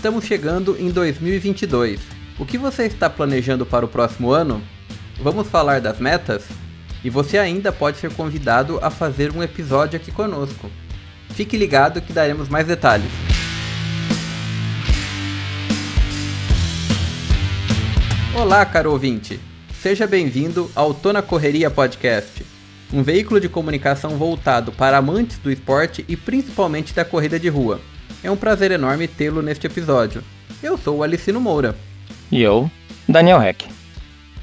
Estamos chegando em 2022. O que você está planejando para o próximo ano? Vamos falar das metas? E você ainda pode ser convidado a fazer um episódio aqui conosco. Fique ligado que daremos mais detalhes. Olá, caro ouvinte! Seja bem-vindo ao Tona Correria Podcast, um veículo de comunicação voltado para amantes do esporte e principalmente da corrida de rua. É um prazer enorme tê-lo neste episódio. Eu sou o Alicino Moura. E eu, Daniel Heck.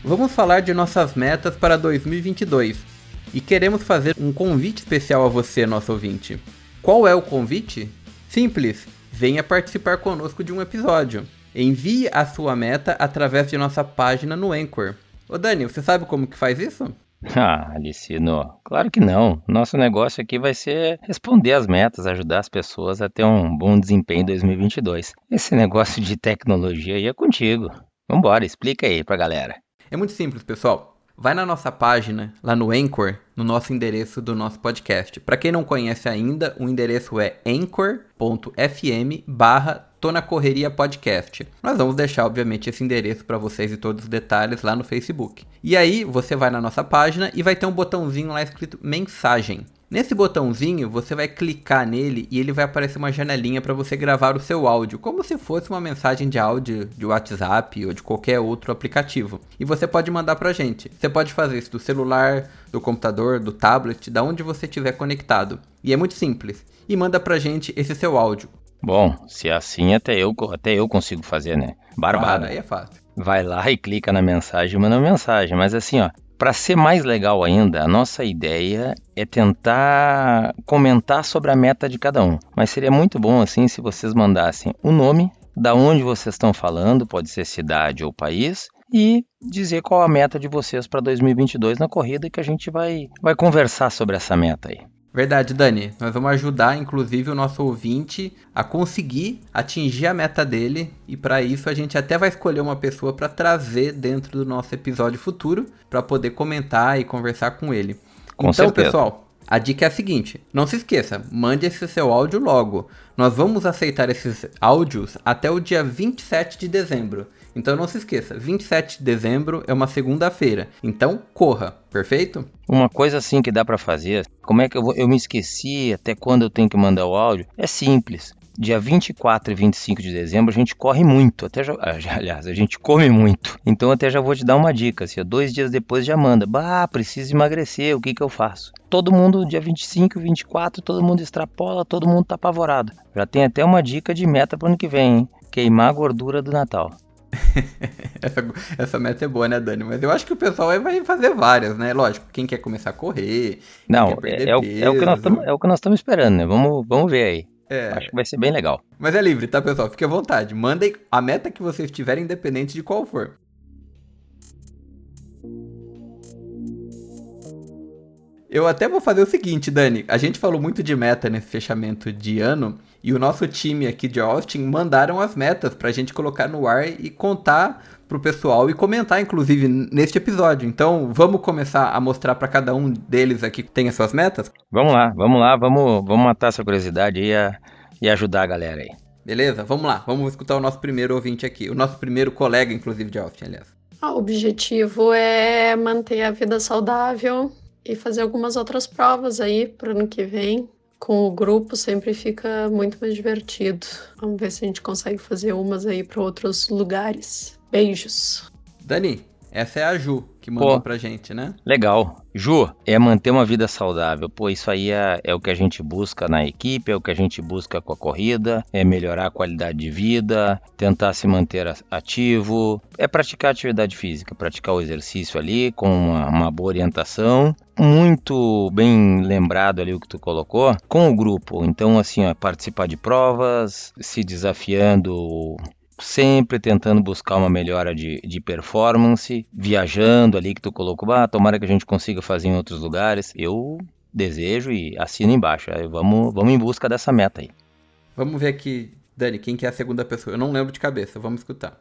Vamos falar de nossas metas para 2022 e queremos fazer um convite especial a você, nosso ouvinte. Qual é o convite? Simples, venha participar conosco de um episódio. Envie a sua meta através de nossa página no Anchor. Ô Dani, você sabe como que faz isso? Ah, Alicino, claro que não. Nosso negócio aqui vai ser responder as metas, ajudar as pessoas a ter um bom desempenho em 2022. Esse negócio de tecnologia aí é contigo. Vambora, explica aí pra galera. É muito simples, pessoal. Vai na nossa página, lá no Anchor, no nosso endereço do nosso podcast. Para quem não conhece ainda, o endereço é anchor.fm barra na Correria Podcast. Nós vamos deixar, obviamente, esse endereço para vocês e todos os detalhes lá no Facebook. E aí, você vai na nossa página e vai ter um botãozinho lá escrito Mensagem. Nesse botãozinho, você vai clicar nele e ele vai aparecer uma janelinha para você gravar o seu áudio, como se fosse uma mensagem de áudio de WhatsApp ou de qualquer outro aplicativo. E você pode mandar pra gente. Você pode fazer isso do celular, do computador, do tablet, da onde você estiver conectado. E é muito simples. E manda pra gente esse seu áudio. Bom, se é assim até eu, até eu consigo fazer, né? Barbada. Ah, aí é fácil. Vai lá e clica na mensagem e manda uma mensagem. Mas assim, ó, para ser mais legal ainda, a nossa ideia é tentar comentar sobre a meta de cada um. Mas seria muito bom assim se vocês mandassem o nome, da onde vocês estão falando, pode ser cidade ou país, e dizer qual a meta de vocês para 2022 na corrida que a gente vai, vai conversar sobre essa meta aí. Verdade, Dani. Nós vamos ajudar, inclusive, o nosso ouvinte a conseguir atingir a meta dele. E para isso a gente até vai escolher uma pessoa para trazer dentro do nosso episódio futuro para poder comentar e conversar com ele. Com então, certeza. pessoal, a dica é a seguinte: não se esqueça, mande esse seu áudio logo. Nós vamos aceitar esses áudios até o dia 27 de dezembro. Então não se esqueça, 27 de dezembro é uma segunda-feira. Então corra, perfeito? Uma coisa assim que dá para fazer, como é que eu, vou, eu me esqueci até quando eu tenho que mandar o áudio? É simples. Dia 24 e 25 de dezembro a gente corre muito, até já, aliás, a gente come muito. Então até já vou te dar uma dica, assim, dois dias depois já manda, bah, preciso emagrecer, o que que eu faço? Todo mundo, dia 25, 24, todo mundo extrapola, todo mundo tá apavorado. Já tem até uma dica de meta para ano que vem, hein? Queimar a gordura do Natal. essa, essa meta é boa, né, Dani? Mas eu acho que o pessoal vai fazer várias, né? Lógico, quem quer começar a correr. Não, é, é, o, é, o, que nós tamo, é o que nós estamos esperando, né? Vamos, vamos ver aí. É. Acho que vai ser bem legal. Mas é livre, tá, pessoal? Fique à vontade. Mandem a meta que vocês tiverem, independente de qual for. Eu até vou fazer o seguinte, Dani. A gente falou muito de meta nesse fechamento de ano. E o nosso time aqui de Austin mandaram as metas pra gente colocar no ar e contar pro pessoal e comentar, inclusive, neste episódio. Então, vamos começar a mostrar para cada um deles aqui que tem as suas metas? Vamos lá, vamos lá, vamos, vamos matar essa curiosidade e, a, e ajudar a galera aí. Beleza? Vamos lá, vamos escutar o nosso primeiro ouvinte aqui, o nosso primeiro colega, inclusive, de Austin, aliás. Ah, o objetivo é manter a vida saudável e fazer algumas outras provas aí pro ano que vem com o grupo sempre fica muito mais divertido. Vamos ver se a gente consegue fazer umas aí para outros lugares. Beijos. Dani, essa é a Ju que mandou Pô, pra gente, né? Legal. Ju, é manter uma vida saudável. Pô, isso aí é, é, o que a gente busca na equipe, é o que a gente busca com a corrida, é melhorar a qualidade de vida, tentar se manter ativo, é praticar atividade física, praticar o exercício ali com uma, uma boa orientação. Muito bem lembrado ali o que tu colocou, com o grupo. Então, assim, ó, participar de provas, se desafiando sempre tentando buscar uma melhora de, de performance, viajando ali que tu colocou, ah, tomara que a gente consiga fazer em outros lugares. Eu desejo e assino embaixo. Aí vamos, vamos em busca dessa meta aí. Vamos ver aqui, Dani, quem que é a segunda pessoa? Eu não lembro de cabeça, vamos escutar.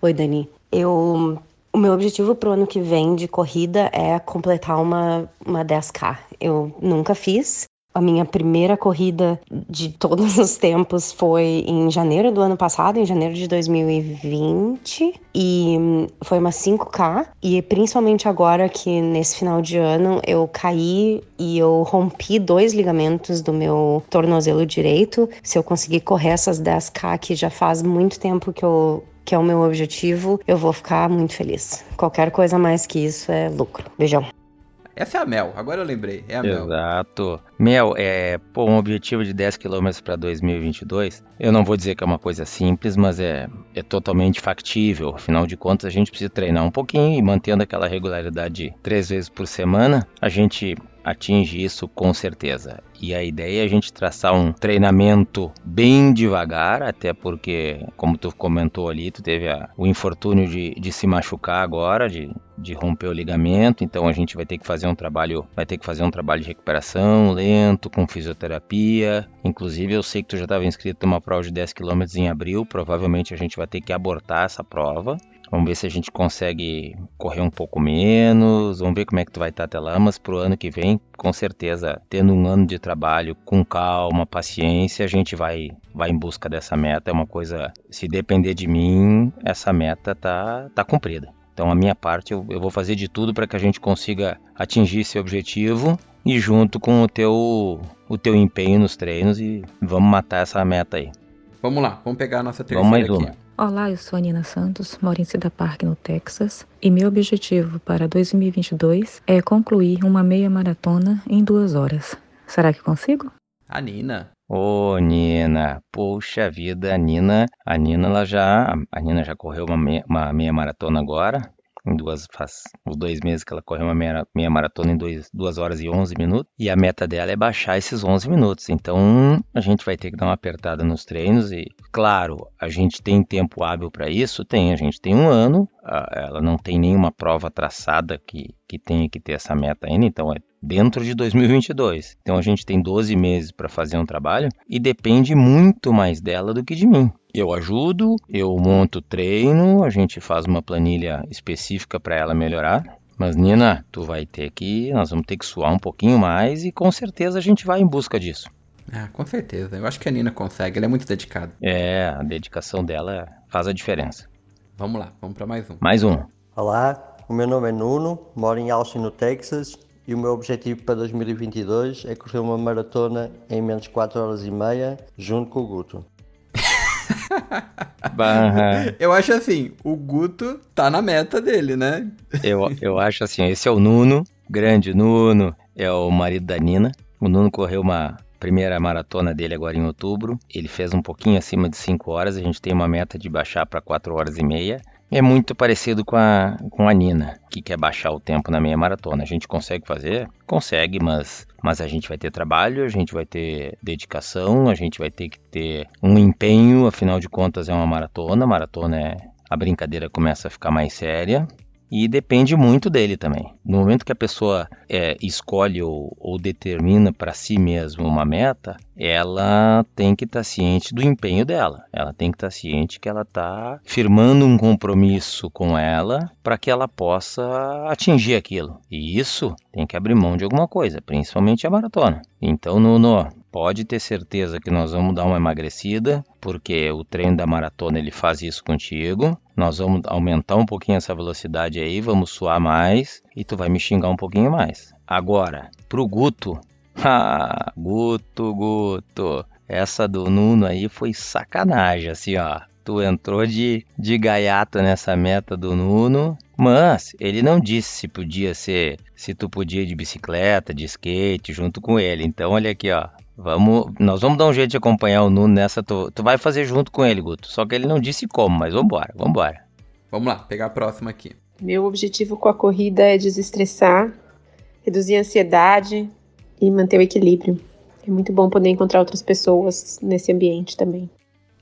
Oi, Dani. Eu o meu objetivo pro ano que vem de corrida é completar uma, uma 10K. Eu nunca fiz, A minha primeira corrida de todos os tempos foi em janeiro do ano passado, em janeiro de 2020, e hum, foi uma 5K. E principalmente agora que nesse final de ano eu caí e eu rompi dois ligamentos do meu tornozelo direito. Se eu conseguir correr essas 10K, que já faz muito tempo que eu que é o meu objetivo, eu vou ficar muito feliz. Qualquer coisa mais que isso é lucro. Beijão. Essa é a Mel, agora eu lembrei, é a Mel. Exato. Mel, é, pô, um objetivo de 10 km para 2022, eu não vou dizer que é uma coisa simples, mas é, é totalmente factível. Afinal de contas, a gente precisa treinar um pouquinho e mantendo aquela regularidade três vezes por semana, a gente atinge isso com certeza. E a ideia é a gente traçar um treinamento bem devagar, até porque, como tu comentou ali, tu teve a, o infortúnio de, de se machucar agora, de, de romper o ligamento, então a gente vai ter que fazer um trabalho, vai ter que fazer um trabalho de recuperação lento, com fisioterapia. Inclusive, eu sei que tu já estava inscrito numa prova de 10 km em abril, provavelmente a gente vai ter que abortar essa prova. Vamos ver se a gente consegue correr um pouco menos. Vamos ver como é que tu vai estar até lá. Mas pro ano que vem, com certeza, tendo um ano de trabalho com calma, paciência, a gente vai, vai em busca dessa meta. É uma coisa, se depender de mim, essa meta tá, tá cumprida. Então, a minha parte, eu, eu vou fazer de tudo para que a gente consiga atingir esse objetivo e junto com o teu, o teu empenho nos treinos e vamos matar essa meta aí. Vamos lá, vamos pegar a nossa terceira vamos mais aqui. Olá, eu sou a Nina Santos, moro em Cedar Park, no Texas, e meu objetivo para 2022 é concluir uma meia maratona em duas horas. Será que consigo? A Nina. Ô, Nina, poxa vida, a Nina, a Nina, ela já, a Nina já correu uma meia, uma meia maratona agora, em duas, faz uns dois meses que ela correu uma meia, meia maratona em dois, duas horas e 11 minutos. E a meta dela é baixar esses 11 minutos. Então a gente vai ter que dar uma apertada nos treinos. E, claro, a gente tem tempo hábil para isso? Tem, a gente tem um ano. Ela não tem nenhuma prova traçada que, que tenha que ter essa meta ainda. Então é dentro de 2022. Então a gente tem 12 meses para fazer um trabalho e depende muito mais dela do que de mim. Eu ajudo, eu monto treino, a gente faz uma planilha específica para ela melhorar. Mas Nina, tu vai ter que, nós vamos ter que suar um pouquinho mais e com certeza a gente vai em busca disso. Ah, com certeza. Eu acho que a Nina consegue, ela é muito dedicada. É, a dedicação dela faz a diferença. Vamos lá, vamos para mais um. Mais um. Olá, o meu nome é Nuno, moro em Austin, no Texas e o meu objetivo para 2022 é correr uma maratona em menos de 4 horas e meia junto com o Guto. eu acho assim, o Guto tá na meta dele, né? eu, eu acho assim, esse é o Nuno, grande Nuno, é o marido da Nina. O Nuno correu uma primeira maratona dele agora em outubro. Ele fez um pouquinho acima de 5 horas, a gente tem uma meta de baixar para 4 horas e meia. É muito parecido com a, com a Nina, que quer baixar o tempo na meia maratona. A gente consegue fazer? Consegue, mas, mas a gente vai ter trabalho, a gente vai ter dedicação, a gente vai ter que ter um empenho, afinal de contas é uma maratona. Maratona é. A brincadeira começa a ficar mais séria e depende muito dele também. No momento que a pessoa é, escolhe ou, ou determina para si mesmo uma meta, ela tem que estar tá ciente do empenho dela. Ela tem que estar tá ciente que ela está firmando um compromisso com ela para que ela possa atingir aquilo. E isso tem que abrir mão de alguma coisa, principalmente a maratona. Então, Nuno, pode ter certeza que nós vamos dar uma emagrecida, porque o treino da maratona ele faz isso contigo. Nós vamos aumentar um pouquinho essa velocidade aí, vamos suar mais e tu vai me xingar um pouquinho mais. Agora, pro Guto, ah, Guto, Guto, essa do Nuno aí foi sacanagem, assim, ó. Tu entrou de, de gaiato nessa meta do Nuno, mas ele não disse se podia ser, se tu podia ir de bicicleta, de skate, junto com ele. Então, olha aqui, ó. Vamos, nós vamos dar um jeito de acompanhar o Nuno nessa. Tu, tu vai fazer junto com ele, Guto. Só que ele não disse como, mas vambora, vambora. Vamos lá, pegar a próxima aqui. Meu objetivo com a corrida é desestressar, reduzir a ansiedade e manter o equilíbrio. É muito bom poder encontrar outras pessoas nesse ambiente também.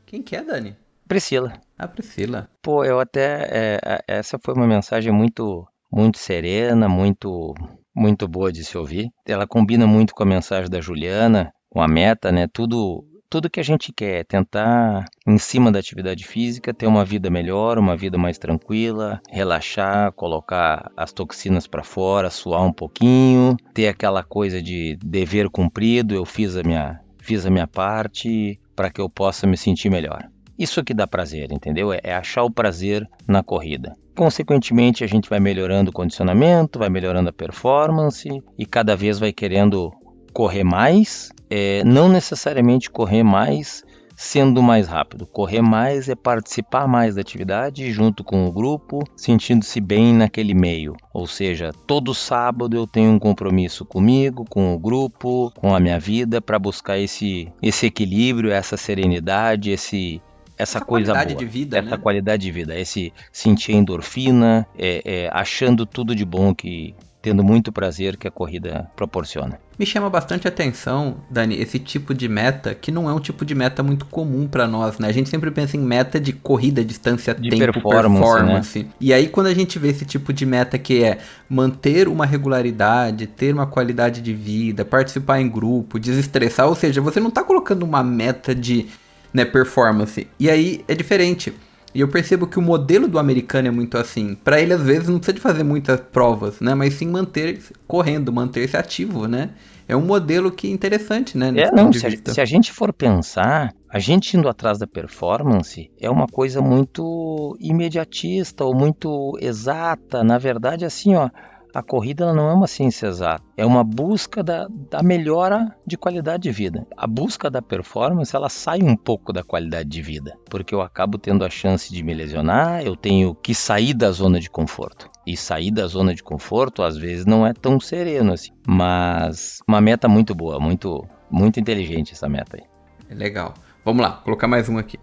Quem que é, Dani? Priscila. A Priscila. Pô, eu até. É, essa foi uma mensagem muito, muito serena, muito, muito boa de se ouvir. Ela combina muito com a mensagem da Juliana, com a meta, né? Tudo tudo que a gente quer é tentar, em cima da atividade física, ter uma vida melhor, uma vida mais tranquila, relaxar, colocar as toxinas para fora, suar um pouquinho, ter aquela coisa de dever cumprido, eu fiz a minha, fiz a minha parte para que eu possa me sentir melhor. Isso que dá prazer, entendeu? É, é achar o prazer na corrida. Consequentemente, a gente vai melhorando o condicionamento, vai melhorando a performance e cada vez vai querendo correr mais, é, não necessariamente correr mais sendo mais rápido. Correr mais é participar mais da atividade junto com o grupo, sentindo-se bem naquele meio. Ou seja, todo sábado eu tenho um compromisso comigo, com o grupo, com a minha vida para buscar esse esse equilíbrio, essa serenidade, esse essa, essa coisa qualidade boa, de vida, essa né? qualidade de vida, esse sentir endorfina, é, é, achando tudo de bom que tendo muito prazer que a corrida proporciona. Me chama bastante atenção, Dani, esse tipo de meta que não é um tipo de meta muito comum para nós, né? A gente sempre pensa em meta de corrida, distância, de tempo, performance. performance. Né? E aí quando a gente vê esse tipo de meta que é manter uma regularidade, ter uma qualidade de vida, participar em grupo, desestressar, ou seja, você não tá colocando uma meta de né, performance. E aí é diferente. E eu percebo que o modelo do americano é muito assim. Para ele, às vezes, não precisa de fazer muitas provas, né? Mas sim manter correndo, manter-se ativo, né? É um modelo que é interessante, né? É, não, se a, se a, gente for pensar, a gente indo atrás da performance é uma coisa muito imediatista ou muito exata. Na verdade, assim, ó, a corrida não é uma ciência exata, é uma busca da, da melhora de qualidade de vida. A busca da performance ela sai um pouco da qualidade de vida, porque eu acabo tendo a chance de me lesionar, eu tenho que sair da zona de conforto. E sair da zona de conforto às vezes não é tão sereno assim, mas uma meta muito boa, muito muito inteligente essa meta aí. É legal. Vamos lá, colocar mais um aqui.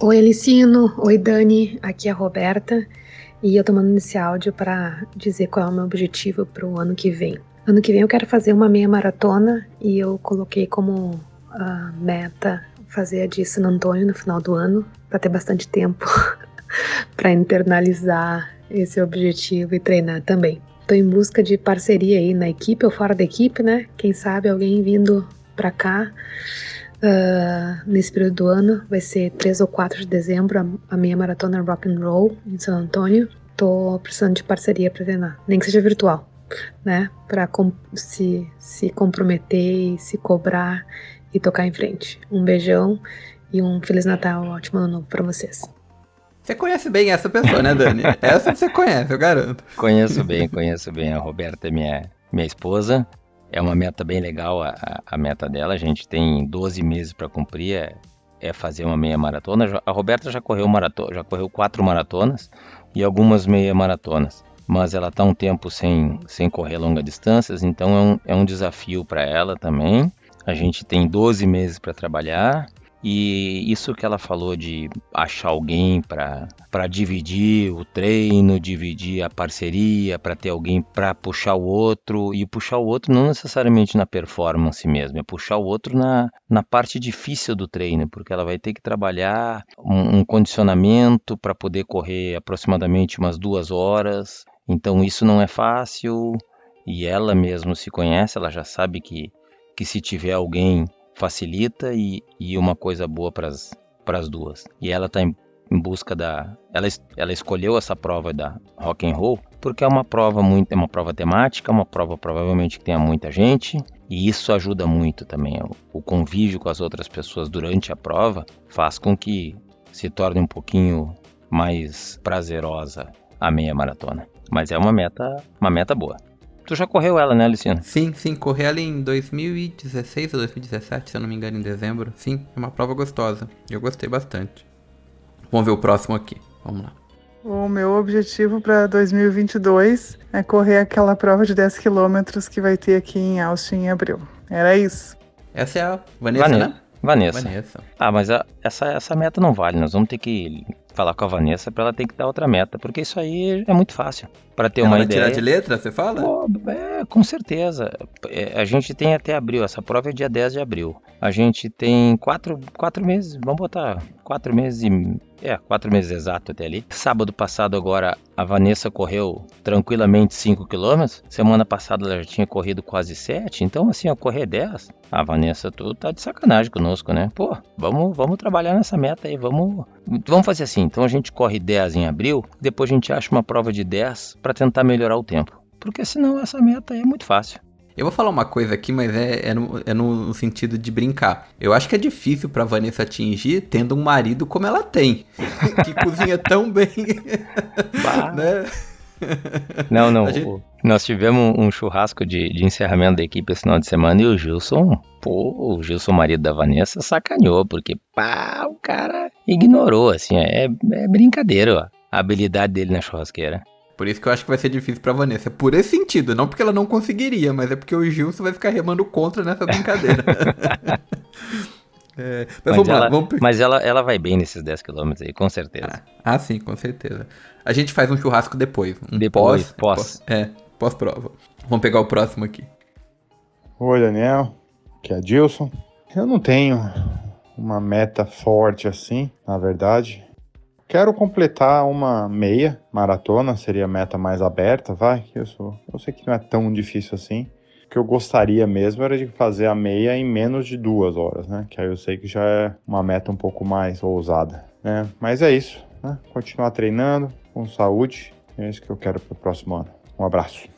Oi, Elicino. Oi, Dani. Aqui é a Roberta. E eu tô mandando esse áudio para dizer qual é o meu objetivo para o ano que vem. Ano que vem eu quero fazer uma meia maratona e eu coloquei como uh, meta fazer a de San Antônio no final do ano, para ter bastante tempo para internalizar esse objetivo e treinar também. Estou em busca de parceria aí na equipe ou fora da equipe, né? Quem sabe alguém vindo para cá uh, nesse período do ano. Vai ser 3 ou 4 de dezembro a, a minha maratona rock and roll em San Antônio. Tô precisando de parceria para treinar, nem que seja virtual, né? Para se, se comprometer e se cobrar e tocar em frente. Um beijão e um Feliz Natal, um ótimo ano novo para vocês. Você conhece bem essa pessoa, né, Dani? essa você conhece, eu garanto. Conheço bem, conheço bem. A Roberta é minha, minha esposa. É uma meta bem legal a, a meta dela. A gente tem 12 meses para cumprir, é, é, fazer uma meia maratona. A Roberta já correu maratona, já correu quatro maratonas e algumas meia maratonas. Mas ela está um tempo sem, sem correr longas distâncias, então é um, é um desafio para ela também. A gente tem 12 meses para trabalhar e isso que ela falou de achar alguém para dividir o treino, dividir a parceria, para ter alguém para puxar o outro, e puxar o outro não necessariamente na performance mesmo, é puxar o outro na, na parte difícil do treino, porque ela vai ter que trabalhar um, um condicionamento para poder correr aproximadamente umas duas horas, então isso não é fácil, e ela mesmo se conhece, ela já sabe que, que se tiver alguém facilita e, e uma coisa boa para as duas. E ela está em, em, busca da. Ela, ela escolheu essa prova da rock and roll porque é uma prova muito, é uma prova temática, uma prova provavelmente que tenha muita gente e isso ajuda muito também. O, convívio com as outras pessoas durante a prova faz com que se torne um pouquinho mais prazerosa a meia maratona. Mas é uma meta, uma meta boa. Tu já correu ela, né, Luciano? Sim, sim, corri ela em 2016 ou 2017, se eu não me engano, em dezembro. Sim, é uma prova gostosa. Eu gostei bastante. Vamos ver o próximo aqui. Vamos lá. O meu objetivo para 2022 é correr aquela prova de 10 quilômetros que vai ter aqui em Austin em abril. Era isso. Essa é a Vanessa, Vanessa. né? Vanessa. Vanessa. Ah, mas a, essa, essa meta não vale. Nós vamos ter que falar com a Vanessa para ela ter que dar outra meta, porque isso aí é muito fácil. Para ter ela uma vai ideia. tirar de letra, você fala? Pô, é, com certeza. É, a gente tem até abril, essa prova é dia 10 de abril. A gente tem quatro, quatro meses, vamos botar quatro meses e. É, quatro meses exato até ali. Sábado passado agora a Vanessa correu tranquilamente 5 km. Semana passada ela já tinha corrido quase 7. Então, assim, a correr 10. A Vanessa, tu tá de sacanagem conosco, né? Pô, vamos, vamos trabalhar nessa meta aí. Vamos, vamos fazer assim. Então a gente corre 10 em abril. Depois a gente acha uma prova de 10 para tentar melhorar o tempo. Porque senão essa meta aí é muito fácil. Eu vou falar uma coisa aqui, mas é, é, no, é no sentido de brincar. Eu acho que é difícil pra Vanessa atingir tendo um marido como ela tem, que cozinha tão bem. né? Não, não. Gente... Nós tivemos um churrasco de, de, encerramento da equipe esse final de semana e o Gilson, pô, o Gilson, marido da Vanessa, sacaneou, porque pá, o cara ignorou, assim, é, é brincadeira, ó, a habilidade dele na churrasqueira. Por isso que eu acho que vai ser difícil pra Vanessa. Por esse sentido, não porque ela não conseguiria, mas é porque o Gilson vai ficar remando contra nessa brincadeira. é, mas, mas, ela, lá, vamos... mas ela, ela vai bem nesses 10 km aí, com certeza. Ah, ah, sim, com certeza. A gente faz um churrasco depois. Um depois, pós. pós. É, pós-prova. Vamos pegar o próximo aqui. Oi, Daniel. Que é Dilson. Eu não tenho uma meta forte assim, na verdade. Quero completar uma meia maratona, seria a meta mais aberta, vai, eu sou. Eu sei que não é tão difícil assim. O que eu gostaria mesmo era de fazer a meia em menos de duas horas, né? Que aí eu sei que já é uma meta um pouco mais ousada, né? Mas é isso, né? Continuar treinando com saúde, é isso que eu quero para o próximo ano. Um abraço.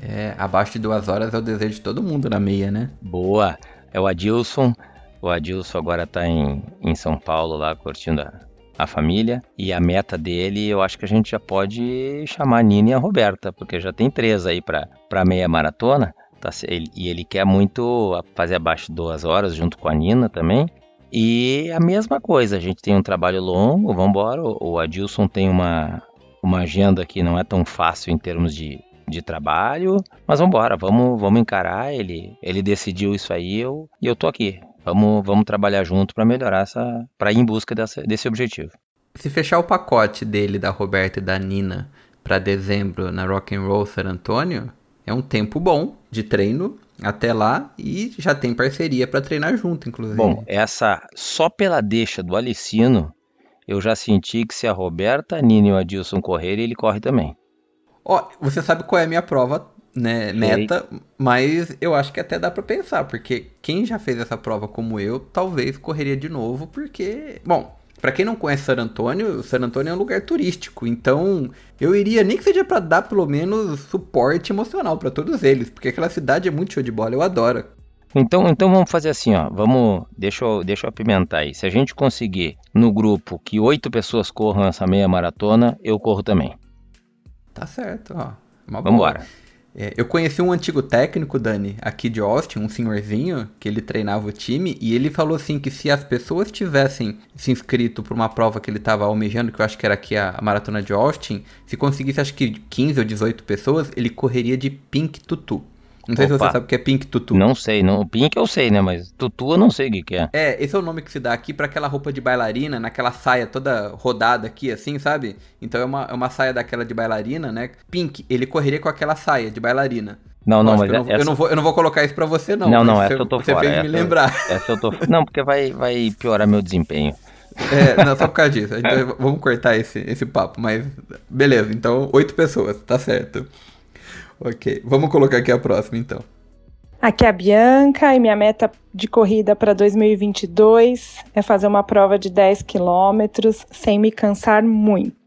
É, abaixo de duas horas é o desejo de todo mundo na meia, né? Boa. É o Adilson. O Adilson agora tá em, em São Paulo lá curtindo a, a família. E a meta dele, eu acho que a gente já pode chamar a Nina e a Roberta, porque já tem três aí para meia maratona. Tá, ele, e ele quer muito fazer abaixo de duas horas junto com a Nina também. E a mesma coisa, a gente tem um trabalho longo, vamos embora. O, o Adilson tem uma, uma agenda que não é tão fácil em termos de, de trabalho, mas vamos embora, vamos, vamos encarar. Ele, ele decidiu isso aí eu, e eu tô aqui. Vamos, vamos trabalhar junto para melhorar essa, para ir em busca dessa, desse objetivo. Se fechar o pacote dele da Roberta e da Nina para dezembro na Rock and Roll San Antônio, é um tempo bom de treino até lá e já tem parceria para treinar junto, inclusive. Bom, essa só pela deixa do Alicino, eu já senti que se a Roberta, a Nina e o Adilson correrem, ele corre também. Ó, você sabe qual é a minha prova né, meta, mas eu acho que até dá para pensar, porque quem já fez essa prova como eu, talvez correria de novo, porque, bom, para quem não conhece San Antônio, San Antônio é um lugar turístico, então eu iria nem que seja para dar pelo menos suporte emocional para todos eles, porque aquela cidade é muito show de bola, eu adoro. Então, então vamos fazer assim, ó. Vamos, deixa eu, deixa eu apimentar aí. Se a gente conseguir no grupo que oito pessoas corram essa meia maratona, eu corro também. Tá certo, ó. Uma Vamos embora. É, eu conheci um antigo técnico, Dani, aqui de Austin, um senhorzinho, que ele treinava o time, e ele falou assim que se as pessoas tivessem se inscrito para uma prova que ele estava almejando, que eu acho que era aqui a, a, maratona de Austin, se conseguisse acho que 15 ou 18 pessoas, ele correria de Pink Tutu. Não sei Opa. se você sabe o que é Pink Tutu. Não sei, não. Pink eu sei, né? Mas Tutu eu não sei o que, é. É, esse é o nome que se dá aqui para aquela roupa de bailarina, naquela saia toda rodada aqui, assim, sabe? Então é uma, é uma saia daquela de bailarina, né? Pink, ele correria com aquela saia de bailarina. Não, não, mas eu não, essa... eu não, vou, eu não vou colocar isso pra você, não. Não, não, essa eu tô você fora. Você fez essa, me lembrar. Essa eu tô... Não, porque vai, vai piorar meu desempenho. É, não, só por causa disso. Então, vamos cortar esse, esse papo, mas beleza. Então, oito pessoas, tá certo. Ok, vamos colocar aqui a próxima, então. Aqui é a Bianca e minha meta de corrida para 2022 é fazer uma prova de 10 quilômetros sem me cansar muito.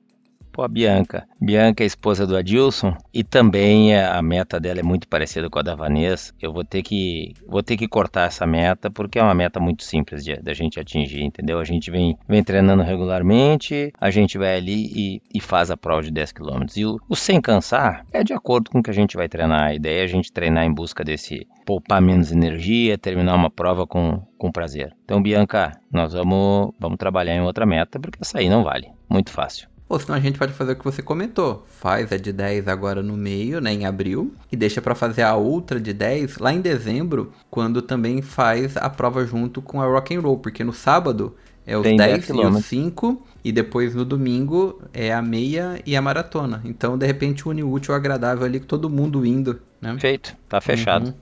Pô, a Bianca. Bianca é esposa do Adilson e também é, a meta dela é muito parecida com a da Vanessa. Eu vou ter que vou ter que cortar essa meta porque é uma meta muito simples da gente atingir, entendeu? A gente vem, vem treinando regularmente, a gente vai ali e, e faz a prova de 10 km. E o, o sem cansar é de acordo com o que a gente vai treinar. A ideia é a gente treinar em busca desse poupar menos energia, terminar uma prova com, com prazer. Então, Bianca, nós vamos, vamos trabalhar em outra meta porque essa aí não vale. Muito fácil. Ou senão a gente pode fazer o que você comentou. Faz a de 10 agora no meio, né, em abril, e deixa para fazer a outra de 10 lá em dezembro, quando também faz a prova junto com a Rock and Roll, porque no sábado é os Tem 10 e os 5, e depois no domingo é a meia e a maratona. Então, de repente, une o útil ao agradável ali com todo mundo indo, né? Feito, tá fechado. Uhum.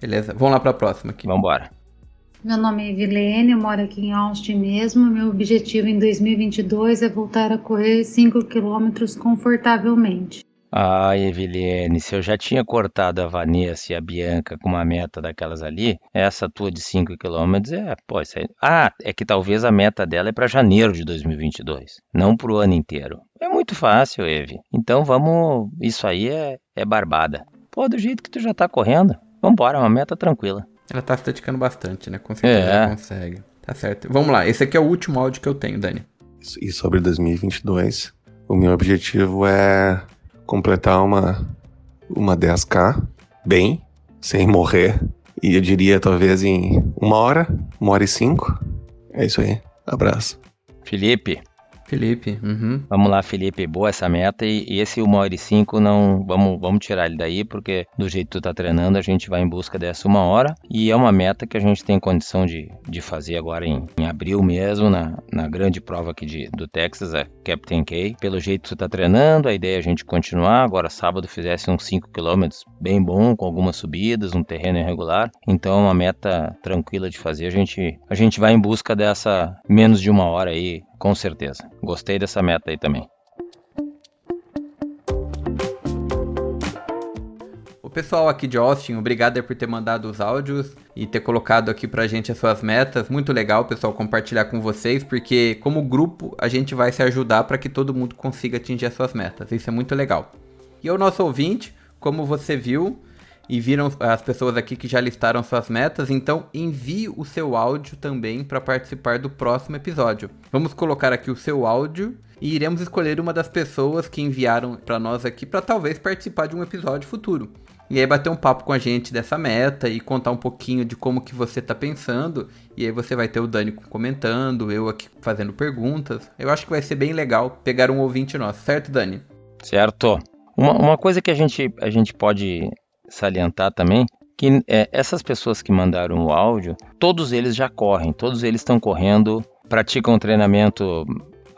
Beleza, vamos lá para a próxima aqui. Vamos embora. Meu nome é Evilene, eu moro aqui em Austin mesmo. Meu objetivo em 2022 é voltar a correr 5 quilômetros confortavelmente. Ah, Evelene, se eu já tinha cortado a Vanessa e a Bianca com uma meta daquelas ali, essa tua de 5 km é, pô, isso aí... Ah, é que talvez a meta dela é para janeiro de 2022, não para o ano inteiro. É muito fácil, Eve. Então vamos, isso aí é, é barbada. Pô, do jeito que tu já tá correndo, vambora, é uma meta tranquila. Ela tá se dedicando bastante, né? Com certeza é. ela consegue. Tá certo. Vamos lá, esse aqui é o último áudio que eu tenho, Dani. E sobre 2022, o meu objetivo é completar uma, uma 10K bem, sem morrer. E eu diria talvez em uma hora, uma hora e cinco. É isso aí. Abraço. Felipe, Felipe, uhum. Vamos lá, Felipe, boa essa meta. E, e esse 1 hora e 5, não, vamos, vamos tirar ele daí, porque do jeito que tu tá treinando, a gente vai em busca dessa uma hora. E é uma meta que a gente tem condição de, de fazer agora em, em abril mesmo, na, na grande prova aqui de, do Texas, a Captain K. Pelo jeito que tu tá treinando, a ideia é a gente continuar. Agora, sábado, fizesse uns 5 km bem bom, com algumas subidas, um terreno irregular. Então, é uma meta tranquila de fazer. A gente, a gente vai em busca dessa menos de uma hora aí, com certeza. Gostei dessa meta aí também. O pessoal aqui de Austin, obrigado por ter mandado os áudios e ter colocado aqui pra gente as suas metas. Muito legal, pessoal, compartilhar com vocês, porque como grupo a gente vai se ajudar para que todo mundo consiga atingir as suas metas. Isso é muito legal. E ao nosso ouvinte, como você viu, e viram as pessoas aqui que já listaram suas metas, então envie o seu áudio também para participar do próximo episódio. Vamos colocar aqui o seu áudio e iremos escolher uma das pessoas que enviaram para nós aqui para talvez participar de um episódio futuro. E aí bater um papo com a gente dessa meta e contar um pouquinho de como que você está pensando. E aí você vai ter o Dani comentando, eu aqui fazendo perguntas. Eu acho que vai ser bem legal pegar um ouvinte nosso, certo, Dani? Certo. Uma, uma coisa que a gente, a gente pode salientar também que é, essas pessoas que mandaram o áudio, todos eles já correm, todos eles estão correndo, praticam treinamento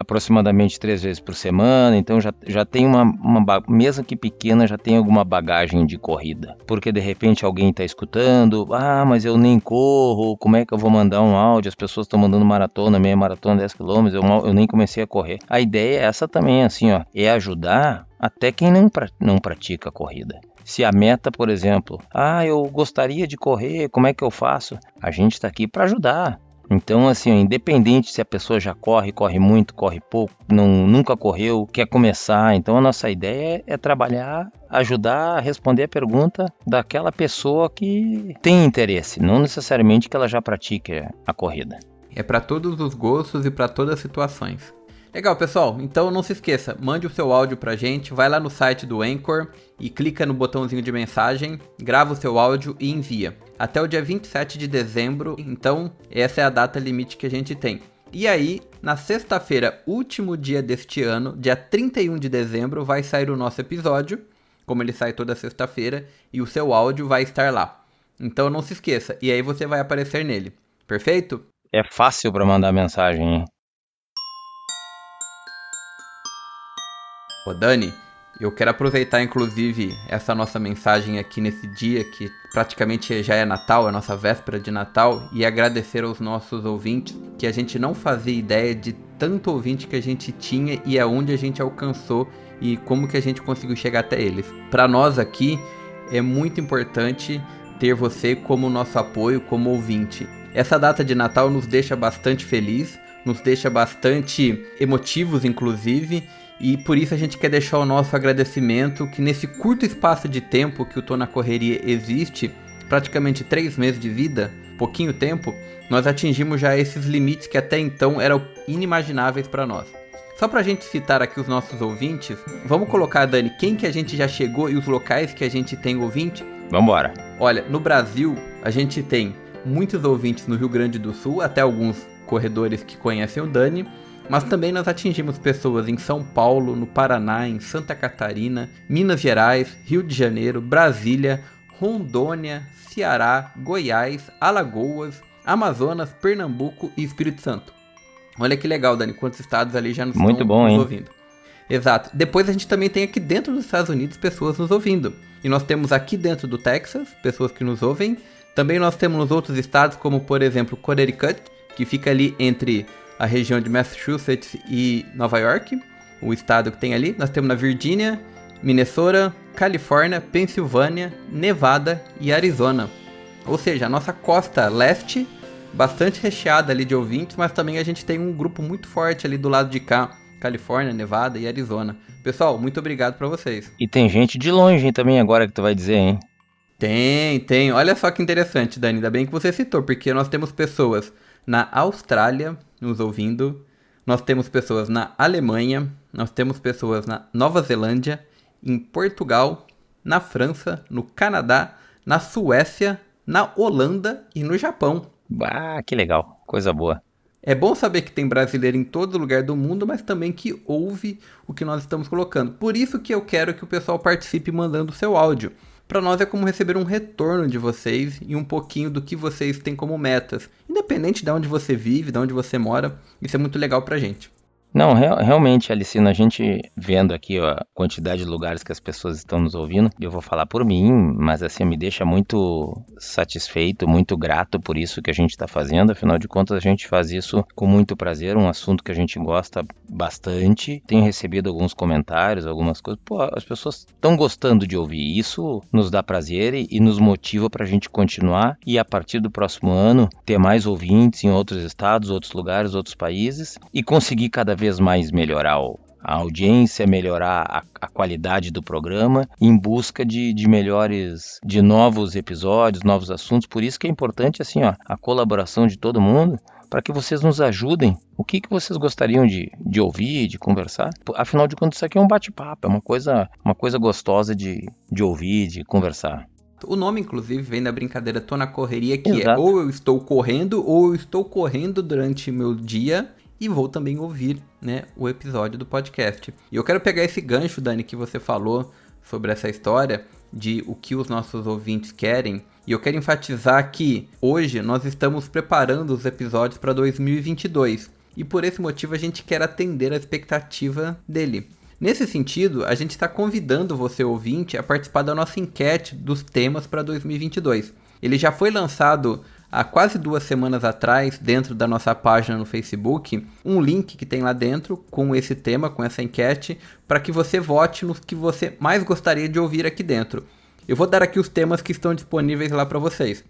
aproximadamente três vezes por semana, então já, já tem uma, uma, mesmo que pequena, já tem alguma bagagem de corrida. Porque de repente alguém está escutando, ah, mas eu nem corro, como é que eu vou mandar um áudio? As pessoas estão mandando maratona, meia maratona, 10 km, eu, eu nem comecei a correr. A ideia é essa também, assim, ó, é ajudar até quem não, não pratica a corrida. Se a meta, por exemplo, ah, eu gostaria de correr, como é que eu faço? A gente está aqui para ajudar. Então, assim, independente se a pessoa já corre, corre muito, corre pouco, não, nunca correu, quer começar, então a nossa ideia é, trabalhar, ajudar a responder a pergunta daquela pessoa que tem interesse, não necessariamente que ela já pratique a corrida. É para todos os gostos e para todas as situações. Legal, pessoal. Então não se esqueça, mande o seu áudio pra gente, vai lá no site do Anchor e clica no botãozinho de mensagem, grava o seu áudio e envia. Até o dia 27 de dezembro, então essa é a data limite que a gente tem. E aí, na sexta-feira, último dia deste ano, dia 31 de dezembro, vai sair o nosso episódio, como ele sai toda sexta-feira, e o seu áudio vai estar lá. Então não se esqueça, e aí você vai aparecer nele. Perfeito? É fácil para mandar mensagem, hein? Ô Dani, eu quero aproveitar inclusive essa nossa mensagem aqui nesse dia que praticamente já é Natal, é nossa véspera de Natal, e agradecer aos nossos ouvintes que a gente não fazia ideia de tanto ouvinte que a gente tinha e aonde a gente alcançou e como que a gente conseguiu chegar até eles. Para nós aqui é muito importante ter você como nosso apoio, como ouvinte. Essa data de Natal nos deixa bastante feliz, nos deixa bastante emotivos inclusive e por isso a gente quer deixar o nosso agradecimento que nesse curto espaço de tempo que o Tô na Correria existe, praticamente três meses de vida, pouquinho tempo, nós atingimos já esses limites que até então eram inimagináveis para nós. Só pra gente citar aqui os nossos ouvintes, vamos colocar, Dani, quem que a gente já chegou e os locais que a gente tem ouvinte? Vambora. Olha, no Brasil, a gente tem muitos ouvintes no Rio Grande do Sul, até alguns corredores que conhecem o Dani, mas também nós atingimos pessoas em São Paulo, no Paraná, em Santa Catarina, Minas Gerais, Rio de Janeiro, Brasília, Rondônia, Ceará, Goiás, Alagoas, Amazonas, Pernambuco e Espírito Santo. Olha que legal, Dani, quantos estados ali já nos Muito estão bom, nos hein? ouvindo. Exato. Depois a gente também tem aqui dentro dos Estados Unidos pessoas nos ouvindo. E nós temos aqui dentro do Texas pessoas que nos ouvem, Também nós temos outros estados, como por exemplo Connecticut, que fica ali entre a região de Massachusetts e Nova York, o estado que tem ali. Nós temos na Virgínia, Minnesota, Califórnia, Pensilvânia, Nevada e Arizona. Ou seja, a nossa costa leste, bastante recheada ali de ouvintes, mas também a gente tem um grupo muito forte ali do lado de cá, Califórnia, Nevada e Arizona. Pessoal, muito obrigado para vocês. E tem gente de longe hein, também agora que tu vai dizer, hein? Tem, tem. Olha só que interessante, Dani. Ainda bem que você citou, porque nós temos pessoas na Austrália nos ouvindo, nós temos pessoas na Alemanha, nós temos pessoas na Nova Zelândia, em Portugal, na França, no Canadá, na Suécia, na Holanda e no Japão. Ah, que legal, coisa boa. É bom saber que tem brasileiro em todo lugar do mundo, mas também que ouve o que nós estamos colocando. Por isso que eu quero que o pessoal participe mandando seu áudio. Para nós é como receber um retorno de vocês e um pouquinho do que vocês têm como metas. Independente de onde você vive, de onde você mora, isso é muito legal pra gente. Não, real, realmente, Alicina, a gente vendo aqui ó, a quantidade de lugares que as pessoas estão nos ouvindo, eu vou falar por mim, mas assim, me deixa muito satisfeito, muito grato por isso que a gente está fazendo. Afinal de contas, a gente faz isso com muito prazer, um assunto que a gente gosta bastante. Tenho recebido alguns comentários, algumas coisas. Pô, as pessoas estão gostando de ouvir. Isso nos dá prazer e, e nos motiva para a gente continuar e a partir do próximo ano ter mais ouvintes em outros estados, outros lugares, outros países e conseguir cada vez mais melhorar o, a audiência, melhorar a, a, qualidade do programa em busca de, de melhores, de novos episódios, novos assuntos. Por isso que é importante assim, ó, a colaboração de todo mundo para que vocês nos ajudem. O que, que vocês gostariam de, de ouvir, de conversar? Afinal de contas, isso aqui é um bate-papo, é uma coisa, uma coisa gostosa de, de ouvir, de conversar. O nome, inclusive, vem da brincadeira Tô na Correria, que é Exato. é ou eu estou correndo, ou eu estou correndo durante meu dia e vou também ouvir né, o episódio do podcast. E eu quero pegar esse gancho, Dani, que você falou sobre essa história de o que os nossos ouvintes querem. E eu quero enfatizar que hoje nós estamos preparando os episódios para 2022 e por esse motivo a gente quer atender a expectativa dele. Nesse sentido, a gente está convidando você ouvinte a participar da nossa enquete dos temas para 2022. Ele já foi lançado há quase duas semanas atrás, dentro da nossa página no Facebook, um link que tem lá dentro com esse tema, com essa enquete, para que você vote nos que você mais gostaria de ouvir aqui dentro. Eu vou dar aqui os temas que estão disponíveis lá para vocês.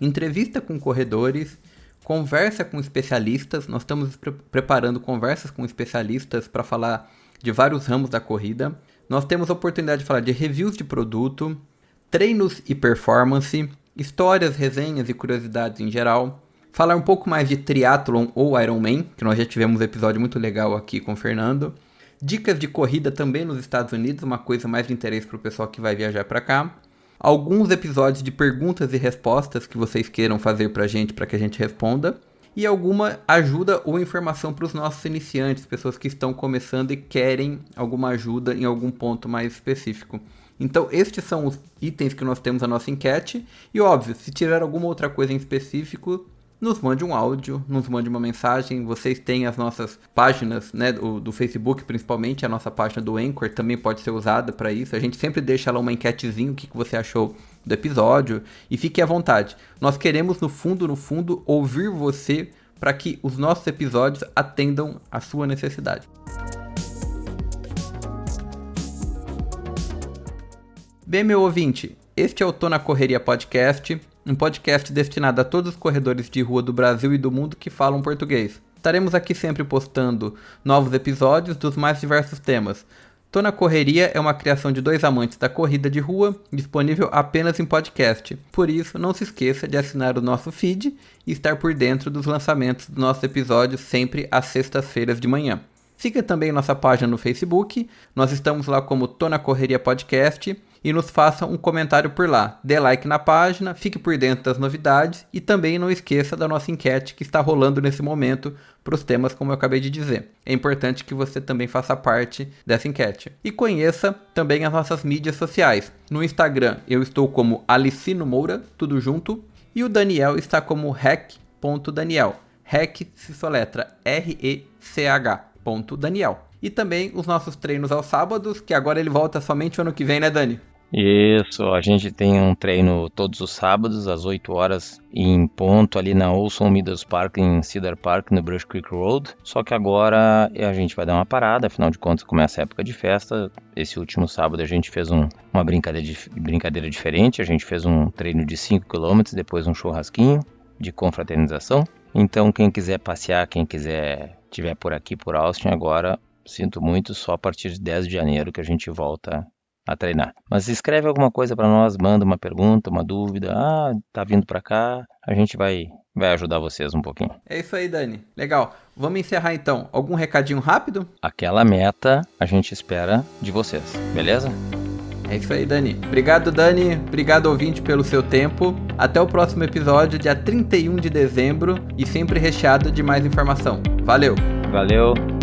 Entrevista com corredores, conversa com especialistas. Nós estamos pre preparando conversas com especialistas para falar de vários ramos da corrida. Nós temos a oportunidade de falar de reviews de produto, treinos e performance, histórias, resenhas e curiosidades em geral, falar um pouco mais de triathlon ou Ironman, que nós já tivemos um episódio muito legal aqui com o Fernando. Dicas de corrida também nos Estados Unidos, uma coisa mais de interesse para o pessoal que vai viajar para cá. Alguns episódios de perguntas e respostas que vocês queiram fazer para a gente, para que a gente responda. E alguma ajuda ou informação para os nossos iniciantes, pessoas que estão começando e querem alguma ajuda em algum ponto mais específico. Então, estes são os itens que nós temos na nossa enquete. E óbvio, se tiver alguma outra coisa em específico, nos mande um áudio, nos mande uma mensagem. Vocês têm as nossas páginas, né, do, do Facebook, principalmente, a nossa página do Anchor também pode ser usada para isso. A gente sempre deixa lá uma enquetezinha, o que, que você achou do episódio. E fique à vontade. Nós queremos, no fundo, no fundo, ouvir você para que os nossos episódios atendam a sua necessidade. Bem, meu ouvinte, este é o Tô na Correria Podcast, um podcast destinado a todos os corredores de rua do Brasil e do mundo que falam português. Estaremos aqui sempre postando novos episódios dos mais diversos temas. Tô na Correria é uma criação de dois amantes da corrida de rua, disponível apenas em podcast. Por isso, não se esqueça de assinar o nosso feed e estar por dentro dos lançamentos dos nossos episódios sempre às sextas-feiras de manhã. Siga também nossa página no Facebook, nós estamos lá como Tô na Correria Podcast e nos faça um comentário por lá. Dê like na página, fique por dentro das novidades e também não esqueça da nossa enquete que está rolando nesse momento para os temas como eu acabei de dizer. É importante que você também faça parte dessa enquete. E conheça também as nossas mídias sociais. No Instagram eu estou como Alicino Moura, tudo junto, e o Daniel está como rec.daniel. Rec se soletra R-E-C-H. Daniel. E também os nossos treinos aos sábados, que agora ele volta somente o ano que vem, né, Dani? Isso, a gente tem um treino todos os sábados, às 8 horas, em ponto, ali na Olson Meadows Park, em Cedar Park, no Brush Creek Road. Só que agora a gente vai dar uma parada, afinal de contas começa a época de festa. Esse último sábado a gente fez um, uma brincadeira, brincadeira diferente, a gente fez um treino de 5 km, depois um churrasquinho de confraternização. Então quem quiser passear, quem quiser tiver por aqui, por Austin agora, sinto muito, só a partir de 10 de janeiro que a gente volta a treinar. Mas escreve alguma coisa para nós, manda uma pergunta, uma dúvida. Ah, tá vindo para cá, a gente vai vai ajudar vocês um pouquinho. É isso aí, Dani. Legal. Vamos encerrar então. Algum recadinho rápido? Aquela meta a gente espera de vocês, beleza? É isso aí, Dani. Obrigado, Dani. Obrigado, ouvinte, pelo seu tempo. Até o próximo episódio, dia 31 de dezembro, e sempre recheado de mais informação. Valeu! Valeu!